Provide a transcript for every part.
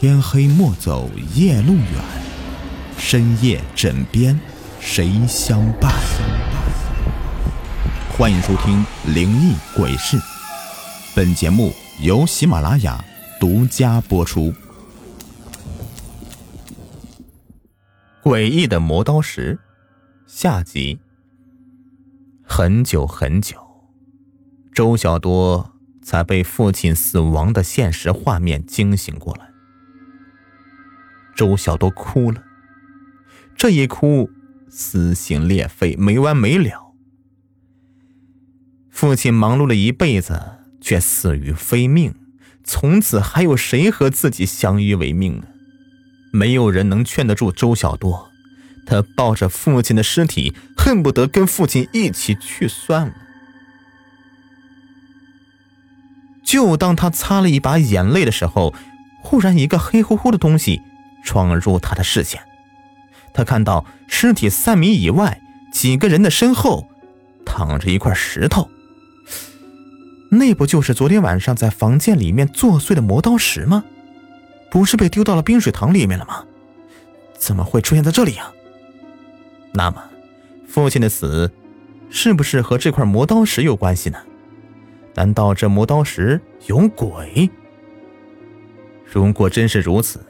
天黑莫走夜路远，深夜枕边谁相伴？欢迎收听《灵异鬼事》，本节目由喜马拉雅独家播出。诡异的磨刀石，下集。很久很久，周小多才被父亲死亡的现实画面惊醒过来。周小多哭了，这一哭撕心裂肺，没完没了。父亲忙碌了一辈子，却死于非命，从此还有谁和自己相依为命呢？没有人能劝得住周小多，他抱着父亲的尸体，恨不得跟父亲一起去算了。就当他擦了一把眼泪的时候，忽然一个黑乎乎的东西。闯入他的视线，他看到尸体三米以外几个人的身后躺着一块石头。那不就是昨天晚上在房间里面作祟的磨刀石吗？不是被丢到了冰水塘里面了吗？怎么会出现在这里呀？那么，父亲的死是不是和这块磨刀石有关系呢？难道这磨刀石有鬼？如果真是如此，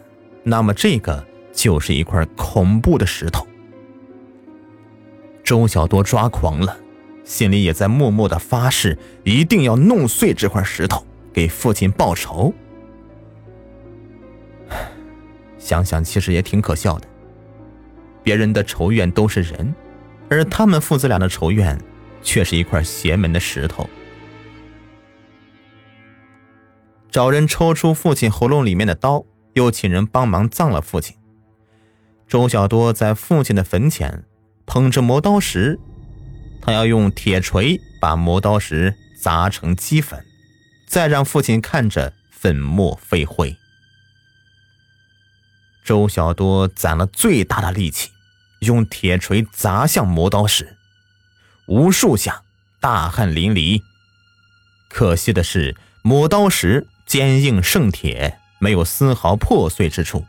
那么，这个就是一块恐怖的石头。周小多抓狂了，心里也在默默的发誓，一定要弄碎这块石头，给父亲报仇。想想其实也挺可笑的，别人的仇怨都是人，而他们父子俩的仇怨，却是一块邪门的石头。找人抽出父亲喉咙里面的刀。又请人帮忙葬了父亲。周小多在父亲的坟前捧着磨刀石，他要用铁锤把磨刀石砸成齑粉，再让父亲看着粉末飞灰。周小多攒了最大的力气，用铁锤砸向磨刀石，无数下，大汗淋漓。可惜的是，磨刀石坚硬胜铁。没有丝毫破碎之处，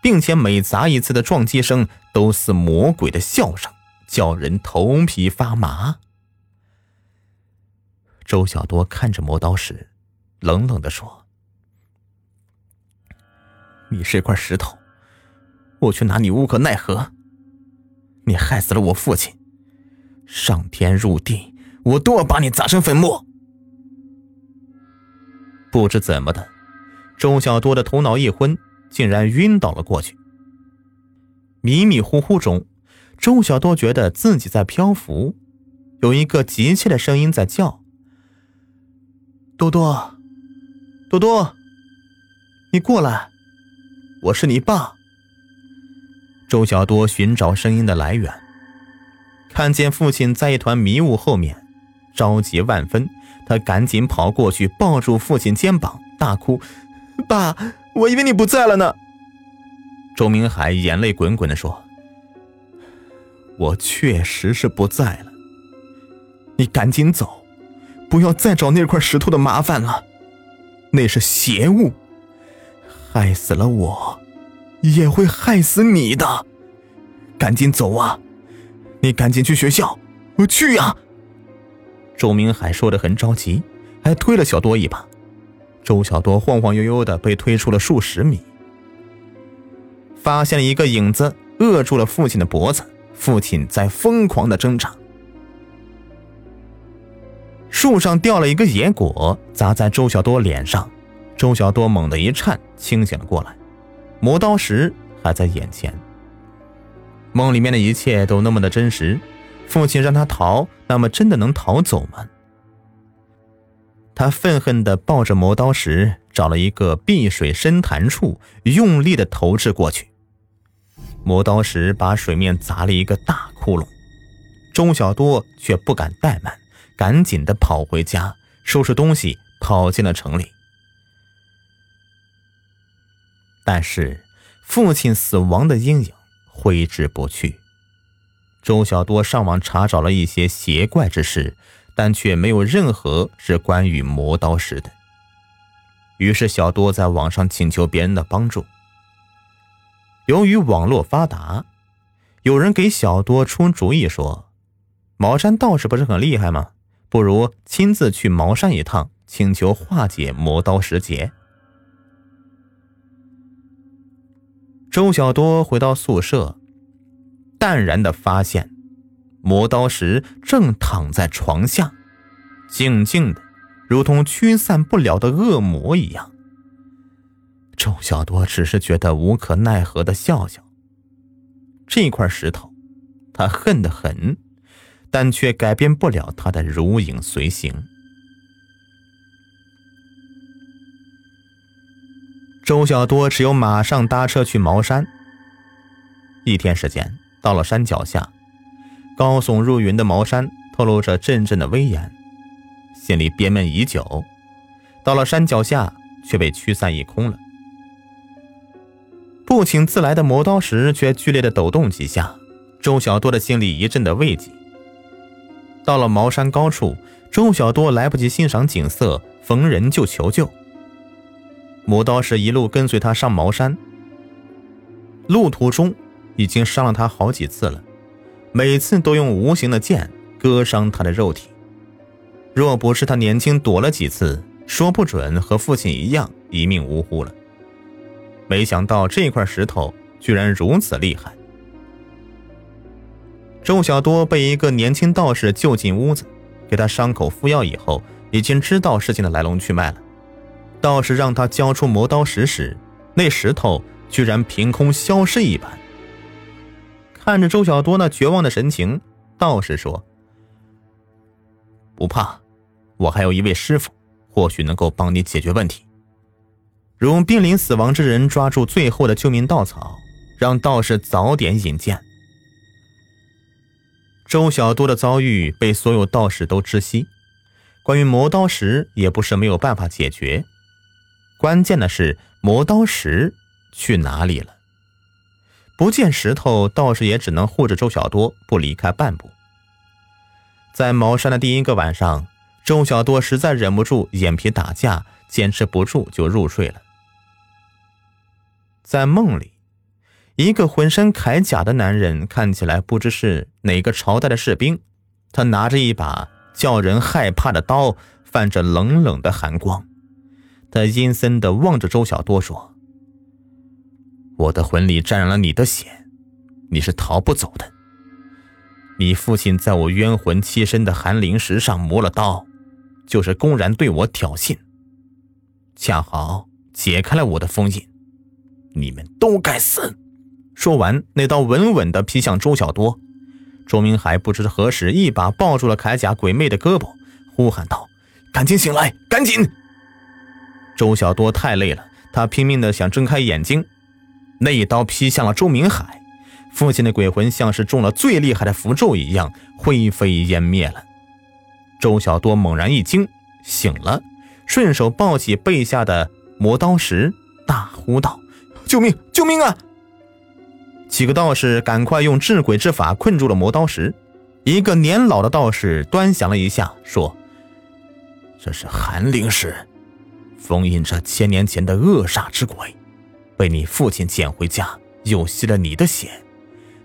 并且每砸一次的撞击声都似魔鬼的笑声，叫人头皮发麻。周小多看着磨刀石，冷冷的说：“你是块石头，我却拿你无可奈何。你害死了我父亲，上天入地，我都要把你砸成粉末。”不知怎么的。周小多的头脑一昏，竟然晕倒了过去。迷迷糊糊中，周小多觉得自己在漂浮，有一个急切的声音在叫：“多多，多多，你过来，我是你爸。”周小多寻找声音的来源，看见父亲在一团迷雾后面，着急万分，他赶紧跑过去，抱住父亲肩膀，大哭。爸，我以为你不在了呢。周明海眼泪滚滚的说：“我确实是不在了。你赶紧走，不要再找那块石头的麻烦了。那是邪物，害死了我，也会害死你的。赶紧走啊！你赶紧去学校，我去呀。”周明海说的很着急，还推了小多一把。周小多晃晃悠悠的被推出了数十米，发现了一个影子，扼住了父亲的脖子。父亲在疯狂的挣扎。树上掉了一个野果，砸在周小多脸上。周小多猛地一颤，清醒了过来。磨刀石还在眼前。梦里面的一切都那么的真实。父亲让他逃，那么真的能逃走吗？他愤恨地抱着磨刀石，找了一个碧水深潭处，用力地投掷过去。磨刀石把水面砸了一个大窟窿。周小多却不敢怠慢，赶紧地跑回家，收拾东西，跑进了城里。但是，父亲死亡的阴影挥之不去。周小多上网查找了一些邪怪之事。但却没有任何是关于磨刀石的。于是，小多在网上请求别人的帮助，由于网络发达，有人给小多出主意说：“茅山道士不是很厉害吗？不如亲自去茅山一趟，请求化解磨刀石结。”周小多回到宿舍，淡然的发现，磨刀石正躺在床下，静静的，如同驱散不了的恶魔一样。周小多只是觉得无可奈何的笑笑。这块石头，他恨得很，但却改变不了他的如影随形。周小多只有马上搭车去茅山。一天时间，到了山脚下，高耸入云的茅山透露着阵阵的威严，心里憋闷已久，到了山脚下却被驱散一空了。不请自来的磨刀石却剧烈的抖动几下，周小多的心里一阵的慰藉。到了茅山高处，周小多来不及欣赏景色，逢人就求救。磨刀石一路跟随他上茅山，路途中已经伤了他好几次了，每次都用无形的剑割伤他的肉体。若不是他年轻躲了几次，说不准和父亲一样一命呜呼了。没想到这块石头居然如此厉害。周小多被一个年轻道士救进屋子，给他伤口敷药以后，已经知道事情的来龙去脉了。道士让他交出磨刀石时，那石头居然凭空消失一般。看着周小多那绝望的神情，道士说：“不怕，我还有一位师傅，或许能够帮你解决问题。”如濒临死亡之人抓住最后的救命稻草，让道士早点引荐。周小多的遭遇被所有道士都知悉，关于磨刀石也不是没有办法解决。关键的是磨刀石去哪里了？不见石头，道士也只能护着周小多不离开半步。在茅山的第一个晚上，周小多实在忍不住眼皮打架，坚持不住就入睡了。在梦里，一个浑身铠甲的男人看起来不知是哪个朝代的士兵。他拿着一把叫人害怕的刀，泛着冷冷的寒光。他阴森的望着周小多说：“我的魂里沾染了你的血，你是逃不走的。你父亲在我冤魂栖身的寒灵石上磨了刀，就是公然对我挑衅，恰好解开了我的封印。”你们都该死！说完，那刀稳稳地劈向周小多。周明海不知何时一把抱住了铠甲鬼魅的胳膊，呼喊道：“赶紧醒来，赶紧！”周小多太累了，他拼命地想睁开眼睛。那一刀劈向了周明海，父亲的鬼魂像是中了最厉害的符咒一样，灰飞烟灭了。周小多猛然一惊，醒了，顺手抱起背下的磨刀石，大呼道。救命！救命啊！几个道士赶快用治鬼之法困住了磨刀石。一个年老的道士端详了一下，说：“这是寒灵石，封印着千年前的恶煞之鬼，被你父亲捡回家，又吸了你的血。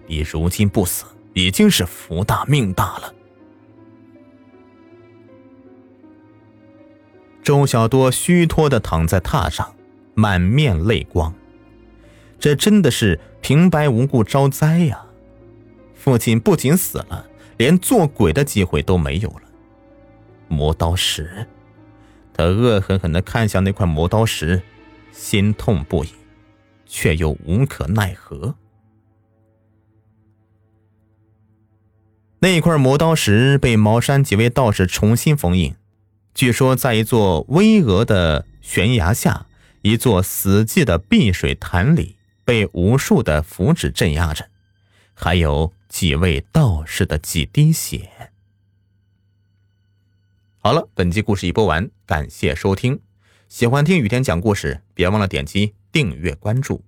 你如今不死，已经是福大命大了。”周小多虚脱的躺在榻上，满面泪光。这真的是平白无故招灾呀！父亲不仅死了，连做鬼的机会都没有了。磨刀石，他恶狠狠地看向那块磨刀石，心痛不已，却又无可奈何。那块磨刀石被茅山几位道士重新封印，据说在一座巍峨的悬崖下，一座死寂的碧水潭里。被无数的符纸镇压着，还有几位道士的几滴血。好了，本集故事已播完，感谢收听。喜欢听雨天讲故事，别忘了点击订阅关注。